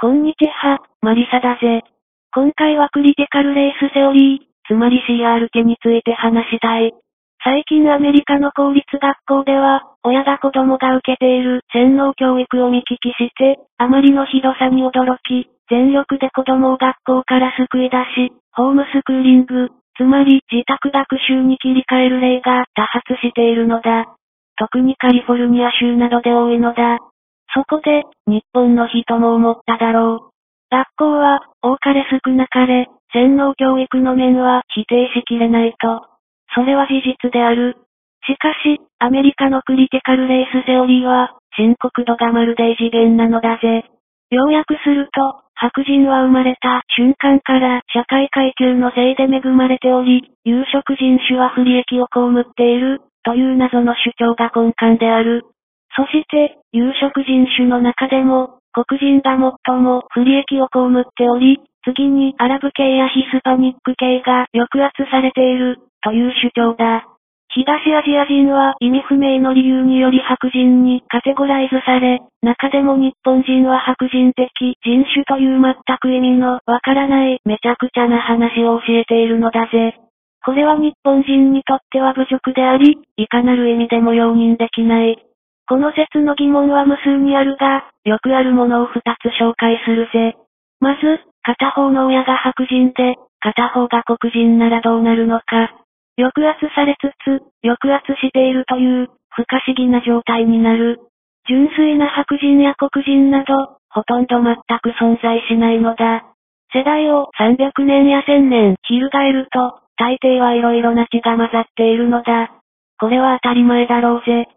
こんにちは、マリサだぜ。今回はクリティカルレースセオリー、つまり CRT について話したい。最近アメリカの公立学校では、親が子供が受けている洗脳教育を見聞きして、あまりのひどさに驚き、全力で子供を学校から救い出し、ホームスクーリング、つまり自宅学習に切り替える例が多発しているのだ。特にカリフォルニア州などで多いのだ。そこで、日本の人も思っただろう。学校は、多かれ少なかれ、洗脳教育の面は否定しきれないと。それは事実である。しかし、アメリカのクリティカルレースセオリーは、深刻度がまるで異次元なのだぜ。要約すると、白人は生まれた瞬間から社会階級のせいで恵まれており、有色人種は不利益を被っている、という謎の主張が根幹である。そして、有色人種の中でも、黒人が最も不利益を被っており、次にアラブ系やヒスパニック系が抑圧されている、という主張だ。東アジア人は意味不明の理由により白人にカテゴライズされ、中でも日本人は白人的人種という全く意味のわからないめちゃくちゃな話を教えているのだぜ。これは日本人にとっては侮辱であり、いかなる意味でも容認できない。この説の疑問は無数にあるが、よくあるものを二つ紹介するぜ。まず、片方の親が白人で、片方が黒人ならどうなるのか。抑圧されつつ、抑圧しているという、不可思議な状態になる。純粋な白人や黒人など、ほとんど全く存在しないのだ。世代を300年や1000年翻ると、大抵はいろいろな血が混ざっているのだ。これは当たり前だろうぜ。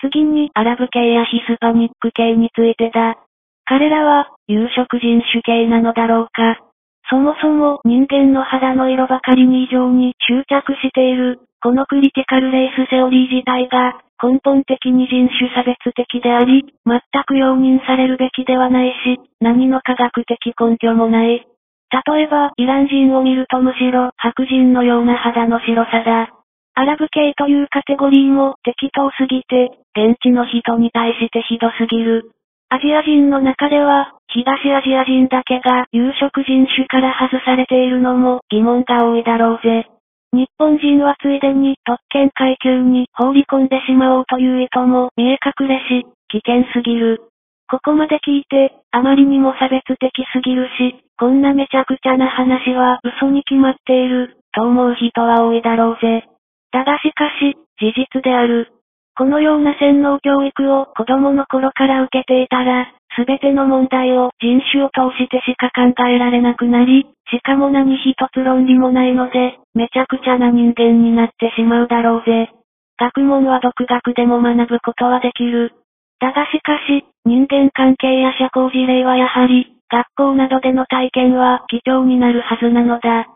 次にアラブ系やヒスパニック系についてだ。彼らは、有色人種系なのだろうか。そもそも人間の肌の色ばかりに異常に執着している、このクリティカルレースセオリー自体が、根本的に人種差別的であり、全く容認されるべきではないし、何の科学的根拠もない。例えば、イラン人を見るとむしろ白人のような肌の白さだ。アラブ系というカテゴリーも適当すぎて、現地の人に対してひどすぎる。アジア人の中では、東アジア人だけが有色人種から外されているのも疑問が多いだろうぜ。日本人はついでに特権階級に放り込んでしまおうという意図も見え隠れし、危険すぎる。ここまで聞いて、あまりにも差別的すぎるし、こんなめちゃくちゃな話は嘘に決まっている、と思う人は多いだろうぜ。だがしかし、事実である。このような洗脳教育を子供の頃から受けていたら、すべての問題を人種を通してしか考えられなくなり、しかも何一つ論理もないので、めちゃくちゃな人間になってしまうだろうぜ。学問は独学でも学ぶことはできる。だがしかし、人間関係や社交辞令はやはり、学校などでの体験は貴重になるはずなのだ。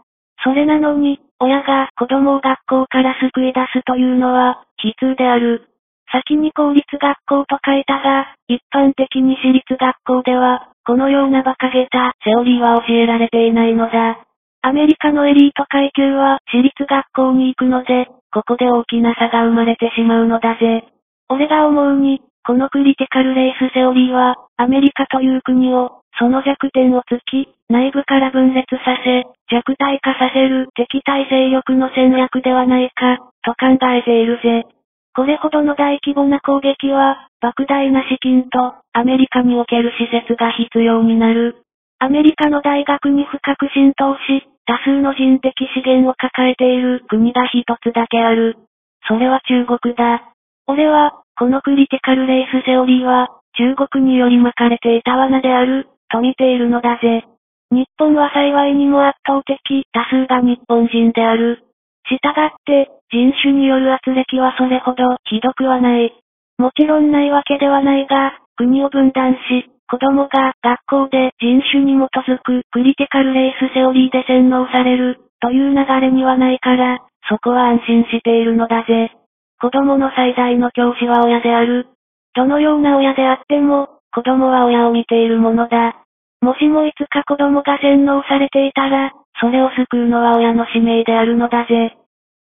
それなのに、親が子供を学校から救い出すというのは、悲痛である。先に公立学校と書いたが、一般的に私立学校では、このような馬鹿げたセオリーは教えられていないのだ。アメリカのエリート階級は私立学校に行くので、ここで大きな差が生まれてしまうのだぜ。俺が思うに、このクリティカルレースセオリーは、アメリカという国を、その弱点を突き、内部から分裂させ、弱体化させる敵対勢力の戦略ではないか、と考えているぜ。これほどの大規模な攻撃は、莫大な資金と、アメリカにおける施設が必要になる。アメリカの大学に深く浸透し、多数の人的資源を抱えている国が一つだけある。それは中国だ。俺は、このクリティカルレースセオリーは、中国により巻かれていた罠である、と見ているのだぜ。日本は幸いにも圧倒的多数が日本人である。したがって、人種による圧力はそれほどひどくはない。もちろんないわけではないが、国を分断し、子供が学校で人種に基づくクリティカルレースセオリーで洗脳される、という流れにはないから、そこは安心しているのだぜ。子供の最大の教師は親である。どのような親であっても、子供は親を見ているものだ。もしもいつか子供が洗脳されていたら、それを救うのは親の使命であるのだぜ。